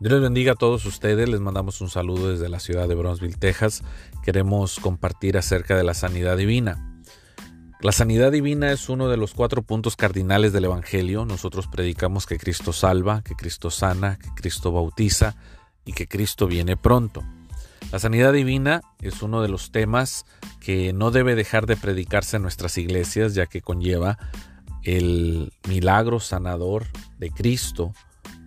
Dios les bendiga a todos ustedes, les mandamos un saludo desde la ciudad de Bronzeville, Texas. Queremos compartir acerca de la sanidad divina. La sanidad divina es uno de los cuatro puntos cardinales del Evangelio. Nosotros predicamos que Cristo salva, que Cristo sana, que Cristo bautiza y que Cristo viene pronto. La sanidad divina es uno de los temas que no debe dejar de predicarse en nuestras iglesias, ya que conlleva el milagro sanador de Cristo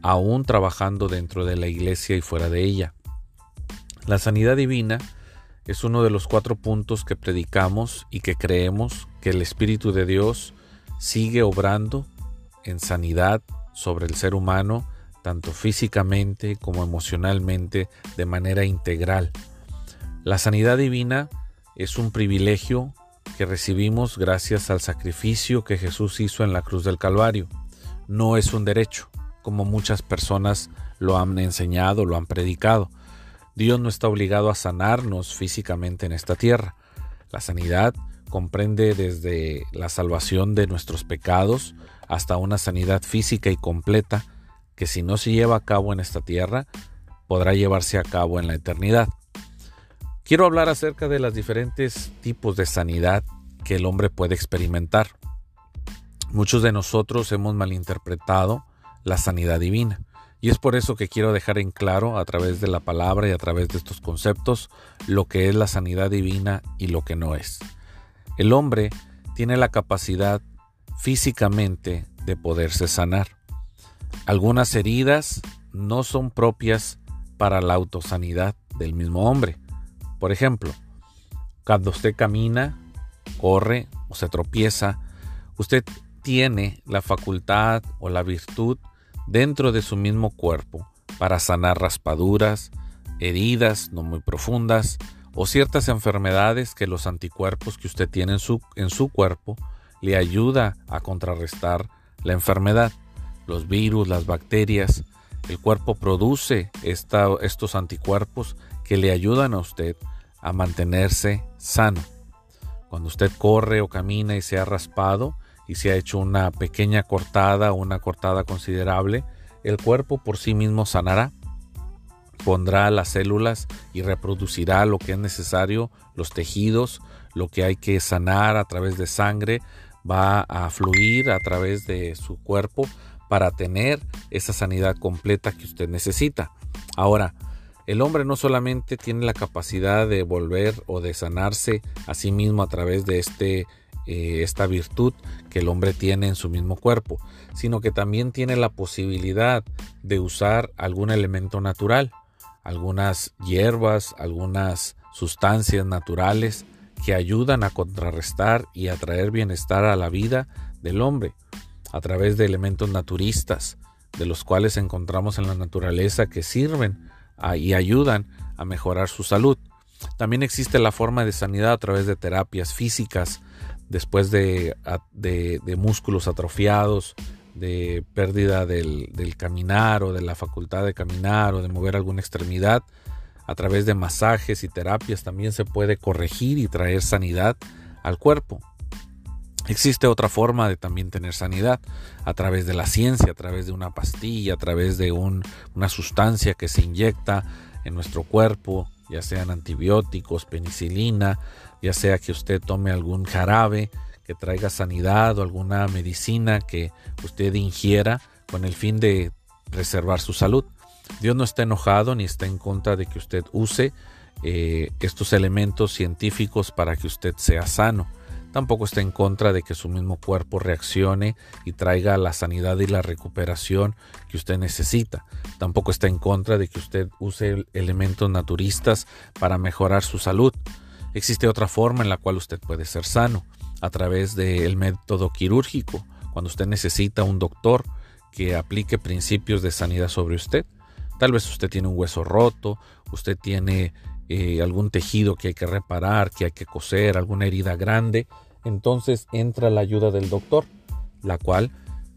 aún trabajando dentro de la iglesia y fuera de ella. La sanidad divina es uno de los cuatro puntos que predicamos y que creemos que el Espíritu de Dios sigue obrando en sanidad sobre el ser humano, tanto físicamente como emocionalmente, de manera integral. La sanidad divina es un privilegio que recibimos gracias al sacrificio que Jesús hizo en la cruz del Calvario. No es un derecho como muchas personas lo han enseñado, lo han predicado. Dios no está obligado a sanarnos físicamente en esta tierra. La sanidad comprende desde la salvación de nuestros pecados hasta una sanidad física y completa que si no se lleva a cabo en esta tierra, podrá llevarse a cabo en la eternidad. Quiero hablar acerca de los diferentes tipos de sanidad que el hombre puede experimentar. Muchos de nosotros hemos malinterpretado la sanidad divina. Y es por eso que quiero dejar en claro a través de la palabra y a través de estos conceptos lo que es la sanidad divina y lo que no es. El hombre tiene la capacidad físicamente de poderse sanar. Algunas heridas no son propias para la autosanidad del mismo hombre. Por ejemplo, cuando usted camina, corre o se tropieza, usted tiene la facultad o la virtud dentro de su mismo cuerpo para sanar raspaduras, heridas no muy profundas o ciertas enfermedades que los anticuerpos que usted tiene en su, en su cuerpo le ayuda a contrarrestar la enfermedad. Los virus, las bacterias, el cuerpo produce estos anticuerpos que le ayudan a usted a mantenerse sano. Cuando usted corre o camina y se ha raspado, y se ha hecho una pequeña cortada una cortada considerable, el cuerpo por sí mismo sanará, pondrá las células y reproducirá lo que es necesario, los tejidos, lo que hay que sanar a través de sangre, va a fluir a través de su cuerpo para tener esa sanidad completa que usted necesita. Ahora, el hombre no solamente tiene la capacidad de volver o de sanarse a sí mismo a través de este eh, esta virtud que el hombre tiene en su mismo cuerpo, sino que también tiene la posibilidad de usar algún elemento natural, algunas hierbas, algunas sustancias naturales que ayudan a contrarrestar y a traer bienestar a la vida del hombre a través de elementos naturistas, de los cuales encontramos en la naturaleza que sirven y ayudan a mejorar su salud. También existe la forma de sanidad a través de terapias físicas, después de, músculos atrofiados, de pérdida del, del, caminar o de la facultad de caminar o de mover alguna extremidad, a través de masajes y terapias también se puede corregir y traer sanidad al cuerpo. Existe otra forma de también tener sanidad a través de la ciencia, a través de una pastilla, a través de una sustancia que se inyecta en nuestro cuerpo, ya sean antibióticos, penicilina, ya sea que usted tome algún jarabe que traiga sanidad o alguna medicina que usted ingiera con el fin de preservar su salud. Dios no está enojado ni está en contra de que usted use eh, estos elementos científicos para que usted sea sano. Tampoco está en contra de que su mismo cuerpo reaccione y traiga la sanidad y la recuperación que usted necesita. Tampoco está en contra de que usted use elementos naturistas para mejorar su salud. Existe otra forma en la cual usted puede ser sano, a través del método quirúrgico, cuando usted necesita un doctor que aplique principios de sanidad sobre usted. Tal vez usted tiene un hueso roto, usted tiene eh, algún tejido que hay que reparar, que hay que coser, alguna herida grande, entonces entra la ayuda del doctor, la cual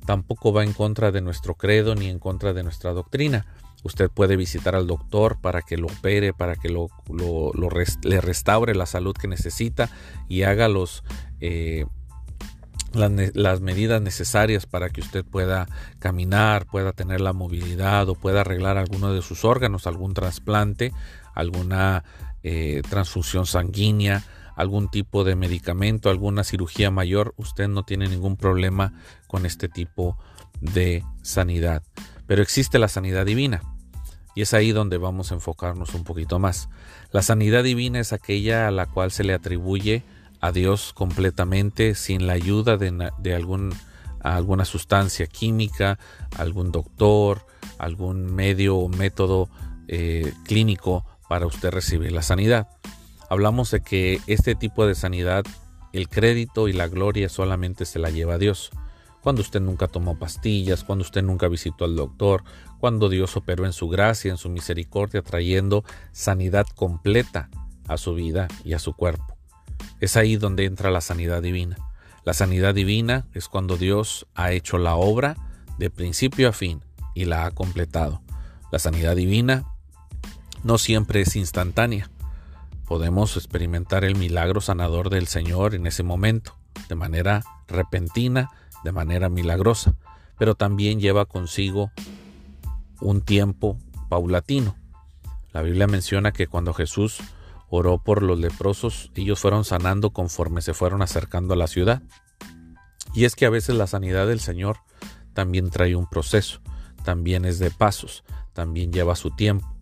tampoco va en contra de nuestro credo ni en contra de nuestra doctrina. Usted puede visitar al doctor para que lo opere, para que lo, le restaure la salud que necesita y haga los, eh, las, medidas necesarias para que usted pueda caminar, pueda tener la movilidad o pueda arreglar alguno de sus órganos, algún trasplante, alguna eh, transfusión sanguínea, algún tipo de medicamento, alguna cirugía mayor, usted no tiene ningún problema con este tipo de sanidad. Pero existe la sanidad divina. Y es ahí donde vamos a enfocarnos un poquito más. La sanidad divina es aquella a la cual se le atribuye a Dios completamente sin la ayuda de, algún, alguna sustancia química, algún doctor, algún medio o método eh, clínico para usted recibir la sanidad. Hablamos de que este tipo de sanidad, el crédito y la gloria solamente se la lleva a Dios cuando usted nunca tomó pastillas, cuando usted nunca visitó al doctor, cuando Dios operó en su gracia, en su misericordia, trayendo sanidad completa a su vida y a su cuerpo. Es ahí donde entra la sanidad divina. La sanidad divina es cuando Dios ha hecho la obra de principio a fin y la ha completado. La sanidad divina no siempre es instantánea. Podemos experimentar el milagro sanador del Señor en ese momento, de manera repentina de manera milagrosa, pero también lleva consigo un tiempo paulatino. La Biblia menciona que cuando Jesús oró por los leprosos, ellos fueron sanando conforme se fueron acercando a la ciudad. Y es que a veces la sanidad del Señor también trae un proceso, también es de pasos, también lleva su tiempo.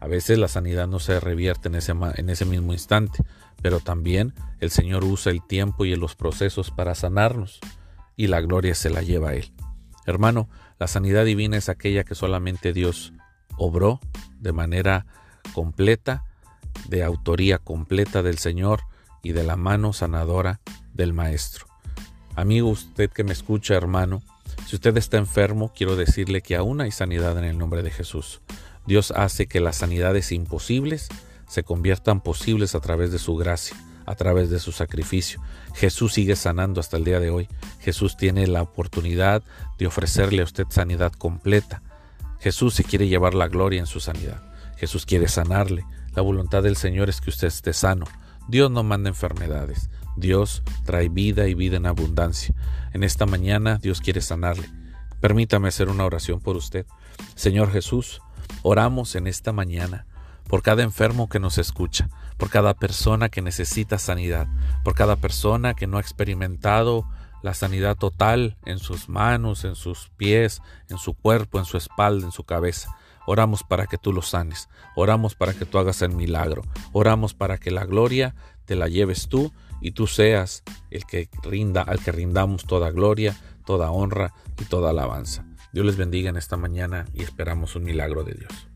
A veces la sanidad no se revierte en ese, en ese mismo instante, pero también el Señor usa el tiempo y los procesos para sanarnos y la gloria se la lleva a Él. Hermano, la sanidad divina es aquella que solamente Dios obró de manera completa, de autoría completa del Señor y de la mano sanadora del Maestro. Amigo, usted que me escucha, hermano, si usted está enfermo, quiero decirle que aún hay sanidad en el nombre de Jesús. Dios hace que las sanidades imposibles se conviertan posibles a través de su gracia a través de su sacrificio. Jesús sigue sanando hasta el día de hoy. Jesús tiene la oportunidad de ofrecerle a usted sanidad completa. Jesús se quiere llevar la gloria en su sanidad. Jesús quiere sanarle. La voluntad del Señor es que usted esté sano. Dios no manda enfermedades. Dios trae vida y vida en abundancia. En esta mañana Dios quiere sanarle. Permítame hacer una oración por usted. Señor Jesús, oramos en esta mañana por cada enfermo que nos escucha, por cada persona que necesita sanidad, por cada persona que no ha experimentado la sanidad total en sus manos, en sus pies, en su cuerpo, en su espalda, en su cabeza. Oramos para que tú lo sanes, oramos para que tú hagas el milagro, oramos para que la gloria te la lleves tú y tú seas el que rinda, al que rindamos toda gloria, toda honra y toda alabanza. Dios les bendiga en esta mañana y esperamos un milagro de Dios.